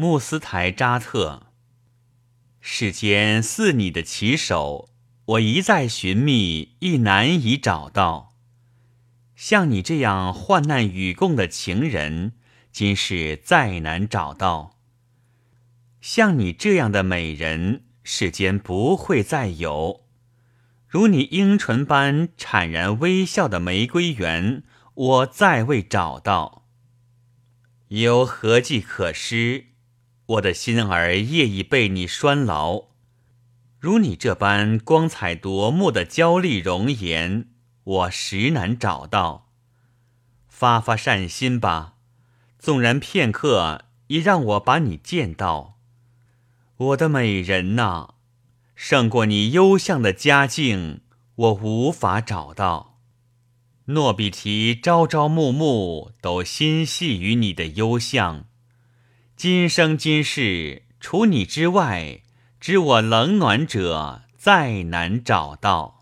穆斯台扎特。世间似你的棋手，我一再寻觅，亦难以找到。像你这样患难与共的情人，今世再难找到。像你这样的美人，世间不会再有。如你樱唇般坦然微笑的玫瑰园，我再未找到。有何计可施？我的心儿夜已被你拴牢。如你这般光彩夺目的娇丽容颜。我实难找到，发发善心吧，纵然片刻，也让我把你见到。我的美人呐，胜过你幽相的佳境，我无法找到。诺比提朝朝暮暮都心系于你的幽相，今生今世除你之外，知我冷暖者再难找到。